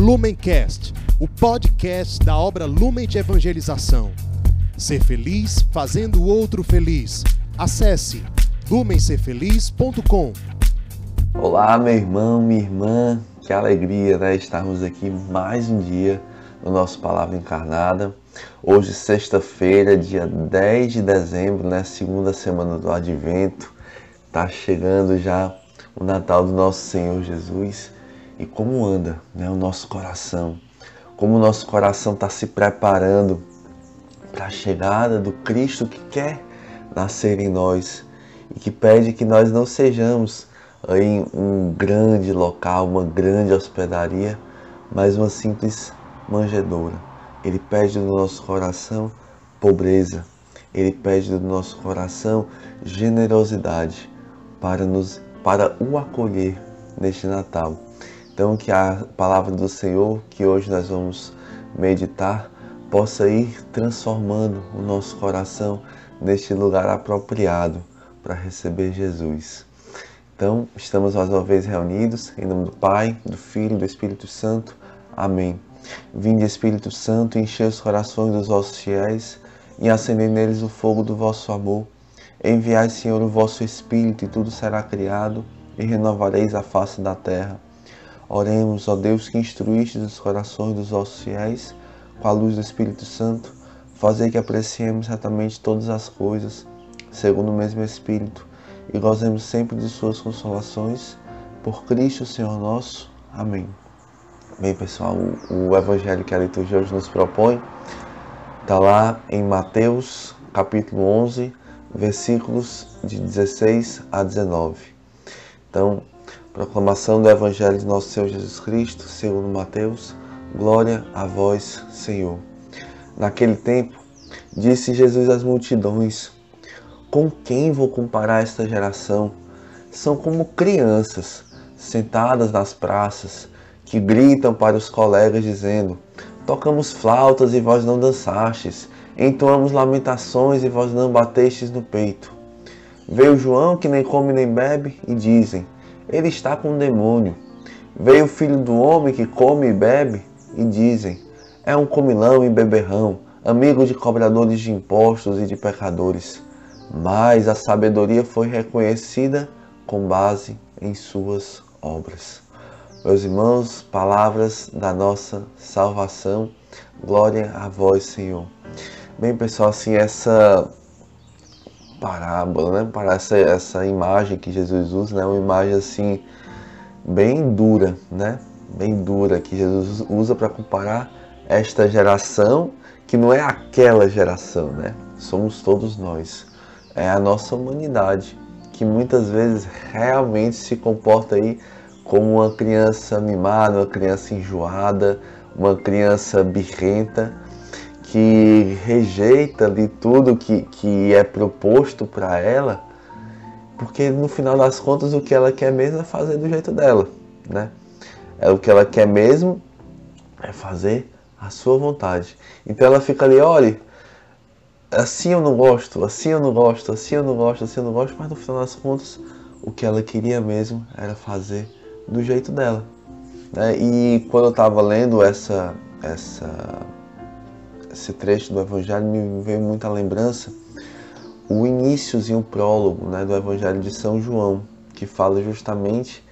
Lumencast, o podcast da obra Lumen de Evangelização. Ser feliz fazendo o outro feliz. Acesse lumencerfeliz.com. Olá, meu irmão, minha irmã. Que alegria, né? Estarmos aqui mais um dia no nosso Palavra Encarnada. Hoje, sexta-feira, dia 10 de dezembro, né? Segunda semana do Advento. Tá chegando já o Natal do nosso Senhor Jesus e como anda né, o nosso coração, como o nosso coração está se preparando para a chegada do Cristo que quer nascer em nós e que pede que nós não sejamos em um grande local, uma grande hospedaria, mas uma simples manjedoura. Ele pede do nosso coração pobreza, ele pede do nosso coração generosidade para nos para o acolher neste Natal. Então que a palavra do Senhor que hoje nós vamos meditar possa ir transformando o nosso coração neste lugar apropriado para receber Jesus. Então, estamos mais uma vez reunidos em nome do Pai, do Filho e do Espírito Santo. Amém. Vinde, Espírito Santo, encher os corações dos vossos fiéis e acender neles o fogo do vosso amor. Enviai, Senhor, o vosso Espírito, e tudo será criado, e renovareis a face da terra. Oremos, ó Deus, que instruíste os corações dos vossos fiéis com a luz do Espírito Santo, fazei que apreciemos certamente todas as coisas, segundo o mesmo Espírito, e gozemos sempre de suas consolações. Por Cristo, Senhor nosso. Amém. Bem, pessoal, o, o evangelho que a liturgia hoje nos propõe está lá em Mateus, capítulo 11, versículos de 16 a 19. Então, proclamação do Evangelho de nosso Senhor Jesus Cristo, segundo Mateus, glória a vós, Senhor. Naquele tempo, disse Jesus às multidões: Com quem vou comparar esta geração? São como crianças sentadas nas praças que gritam para os colegas dizendo: Tocamos flautas e vós não dançastes entoamos lamentações e vós não batestes no peito. Veio João, que nem come nem bebe, e dizem: Ele está com um demônio. Veio o filho do homem, que come e bebe, e dizem: É um comilão e beberrão, amigo de cobradores de impostos e de pecadores. Mas a sabedoria foi reconhecida com base em suas obras. Meus irmãos, palavras da nossa salvação, glória a vós, Senhor. Bem, pessoal, assim, essa parábola, né? Para essa, essa imagem que Jesus usa, né? Uma imagem assim bem dura, né? Bem dura que Jesus usa para comparar esta geração que não é aquela geração, né? Somos todos nós. É a nossa humanidade que muitas vezes realmente se comporta aí como uma criança mimada, uma criança enjoada, uma criança birrenta que rejeita ali tudo que, que é proposto para ela, porque no final das contas o que ela quer mesmo é fazer do jeito dela, né? É o que ela quer mesmo é fazer a sua vontade. Então ela fica ali, olha, assim eu não gosto, assim eu não gosto, assim eu não gosto, assim eu não gosto, mas no final das contas o que ela queria mesmo era fazer do jeito dela. Né? E quando eu estava lendo essa, essa esse trecho do Evangelho me veio muita lembrança o iníciozinho, o prólogo né, do Evangelho de São João, que fala justamente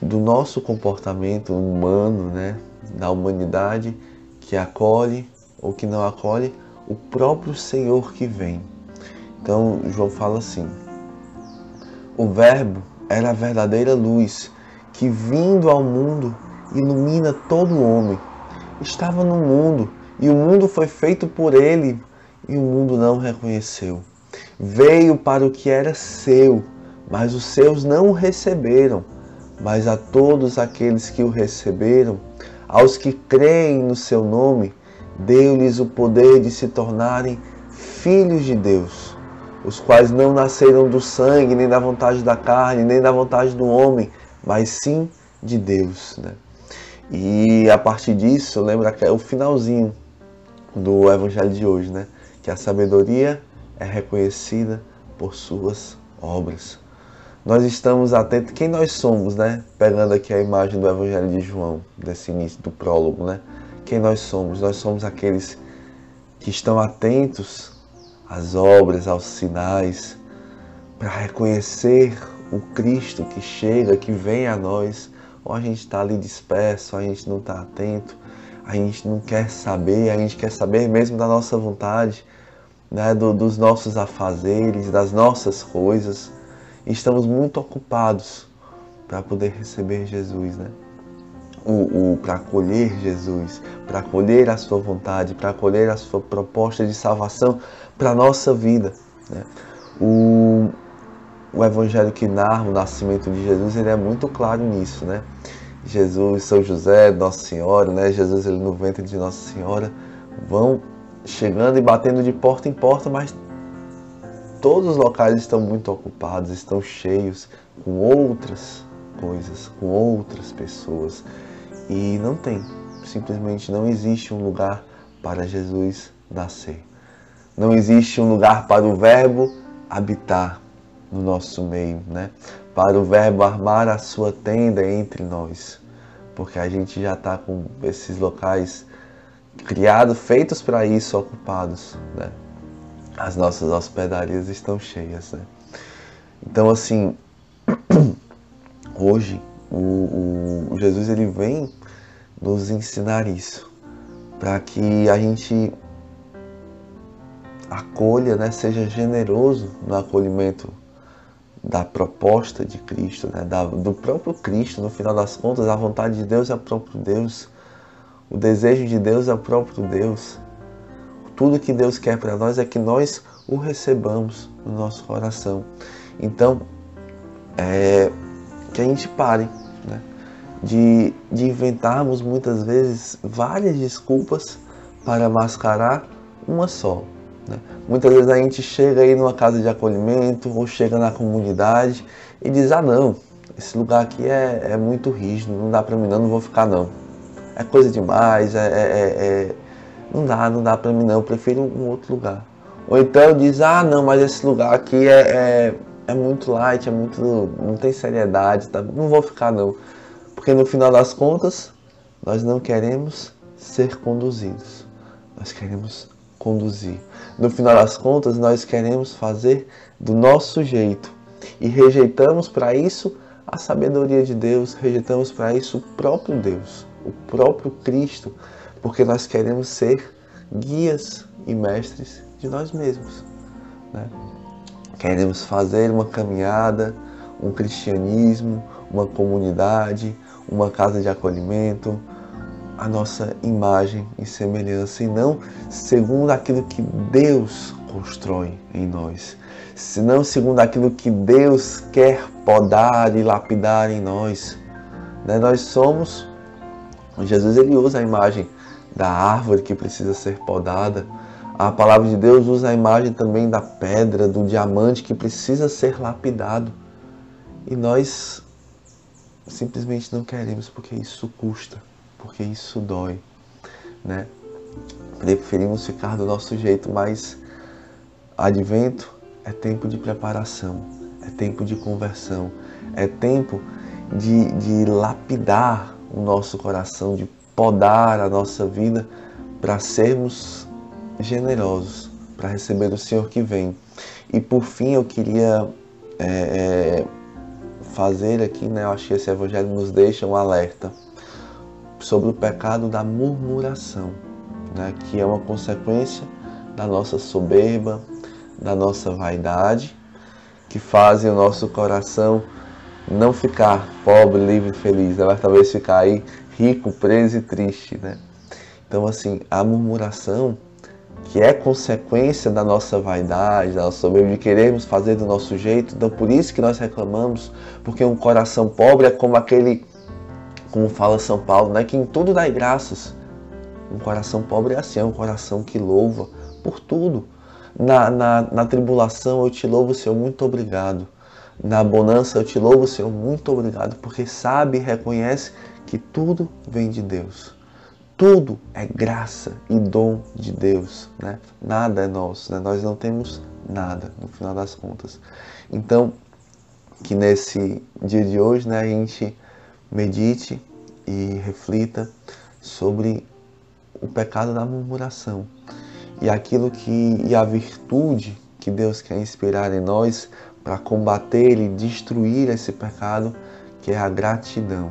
do nosso comportamento humano, né, da humanidade que acolhe ou que não acolhe o próprio Senhor que vem. Então, João fala assim: O Verbo era a verdadeira luz que, vindo ao mundo, ilumina todo homem. Estava no mundo e o mundo foi feito por ele, e o mundo não reconheceu. Veio para o que era seu, mas os seus não o receberam. Mas a todos aqueles que o receberam, aos que creem no seu nome, deu-lhes o poder de se tornarem filhos de Deus, os quais não nasceram do sangue, nem da vontade da carne, nem da vontade do homem, mas sim de Deus. Né? E a partir disso, lembra que é o finalzinho do evangelho de hoje, né? Que a sabedoria é reconhecida por suas obras. nós estamos atentos. Quem nós somos, né? Pegando aqui a imagem do Evangelho de João, desse início do prólogo, né? Quem nós somos? Nós somos aqueles que estão atentos às obras, aos sinais, para reconhecer o Cristo que chega, que vem a nós. Ou a gente está ali disperso, a gente não está atento, a gente não quer saber, a gente quer saber mesmo da nossa vontade, né? Do, dos nossos afazeres, das nossas coisas estamos muito ocupados para poder receber Jesus, né? O, o para acolher Jesus, para acolher a sua vontade, para acolher a sua proposta de salvação para a nossa vida. Né? O, o evangelho que narra o nascimento de Jesus ele é muito claro nisso, né? Jesus, São José, Nossa Senhora, né? Jesus ele no ventre de Nossa Senhora vão chegando e batendo de porta em porta, mas todos os locais estão muito ocupados, estão cheios com outras coisas, com outras pessoas. E não tem, simplesmente não existe um lugar para Jesus nascer. Não existe um lugar para o Verbo habitar no nosso meio, né? Para o Verbo armar a sua tenda entre nós. Porque a gente já está com esses locais criados, feitos para isso, ocupados, né? as nossas hospedarias estão cheias. Né? Então, assim, hoje o, o, Jesus ele vem nos ensinar isso, para que a gente acolha, né, seja generoso no acolhimento da proposta de Cristo, né, da, do próprio Cristo, no final das contas, a vontade de Deus é o próprio Deus, o desejo de Deus é o próprio Deus. Tudo que Deus quer para nós é que nós o recebamos no nosso coração. Então, é, que a gente pare né, de, de inventarmos muitas vezes várias desculpas para mascarar uma só. Né? Muitas vezes a gente chega aí numa casa de acolhimento ou chega na comunidade e diz: Ah, não, esse lugar aqui é, é muito rígido, não dá para mim, não, não vou ficar não. É coisa demais, é, é, é, é não dá, não dá para mim não, prefiro um outro lugar. Ou então diz, ah não, mas esse lugar aqui é, é, é muito light, é muito. não tem seriedade, tá? não vou ficar não. Porque no final das contas, nós não queremos ser conduzidos. Nós queremos conduzir. No final das contas, nós queremos fazer do nosso jeito. E rejeitamos para isso a sabedoria de Deus, rejeitamos para isso o próprio Deus, o próprio Cristo porque nós queremos ser guias e mestres de nós mesmos. Né? Queremos fazer uma caminhada, um cristianismo, uma comunidade, uma casa de acolhimento, a nossa imagem e semelhança, e não segundo aquilo que Deus constrói em nós, senão segundo aquilo que Deus quer podar e lapidar em nós. Né? Nós somos, Jesus ele usa a imagem da árvore que precisa ser podada. A palavra de Deus usa a imagem também da pedra, do diamante que precisa ser lapidado. E nós simplesmente não queremos porque isso custa, porque isso dói, né? Preferimos ficar do nosso jeito, mas advento é tempo de preparação, é tempo de conversão, é tempo de, de lapidar o nosso coração, de podar a nossa vida para sermos generosos, para receber o Senhor que vem. E por fim eu queria é, é, fazer aqui, né? Eu acho que esse evangelho nos deixa um alerta sobre o pecado da murmuração, né? Que é uma consequência da nossa soberba, da nossa vaidade, que fazem o nosso coração não ficar pobre, livre feliz, né? mas talvez ficar aí rico, preso e triste, né? Então, assim, a murmuração, que é consequência da nossa vaidade, da nossa soberba, de querermos fazer do nosso jeito, então por isso que nós reclamamos, porque um coração pobre é como aquele, como fala São Paulo, né? Que em tudo dá graças. Um coração pobre é assim, é um coração que louva por tudo. Na, na, na tribulação eu te louvo, Senhor, muito obrigado. Na bonança eu te louvo, Senhor, muito obrigado, porque sabe e reconhece que tudo vem de Deus. Tudo é graça e dom de Deus, né? Nada é nosso, né? Nós não temos nada, no final das contas. Então, que nesse dia de hoje né, a gente medite e reflita sobre o pecado da murmuração e aquilo que e a virtude que Deus quer inspirar em nós para combater e destruir esse pecado, que é a gratidão.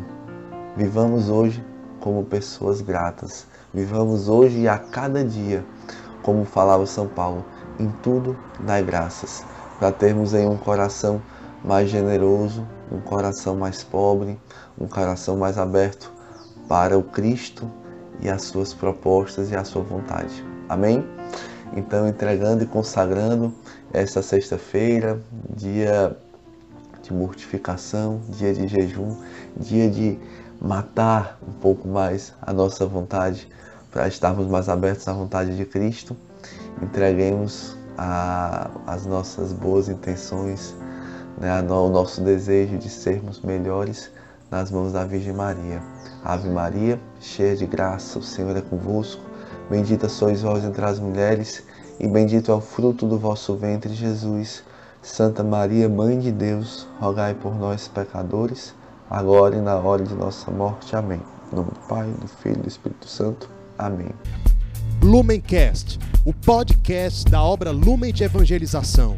Vivamos hoje como pessoas gratas. Vivamos hoje e a cada dia, como falava São Paulo, em tudo dai graças, para termos aí um coração mais generoso, um coração mais pobre, um coração mais aberto para o Cristo e as suas propostas e a sua vontade. Amém? Então, entregando e consagrando esta sexta-feira, dia de mortificação, dia de jejum, dia de matar um pouco mais a nossa vontade para estarmos mais abertos à vontade de Cristo. Entreguemos a, as nossas boas intenções, né, o nosso desejo de sermos melhores nas mãos da Virgem Maria. Ave Maria, cheia de graça, o Senhor é convosco. Bendita sois vós entre as mulheres, e bendito é o fruto do vosso ventre, Jesus. Santa Maria, Mãe de Deus, rogai por nós, pecadores, agora e na hora de nossa morte. Amém. Em nome do Pai, do Filho e do Espírito Santo. Amém. Lumencast, o podcast da obra Lumen de Evangelização.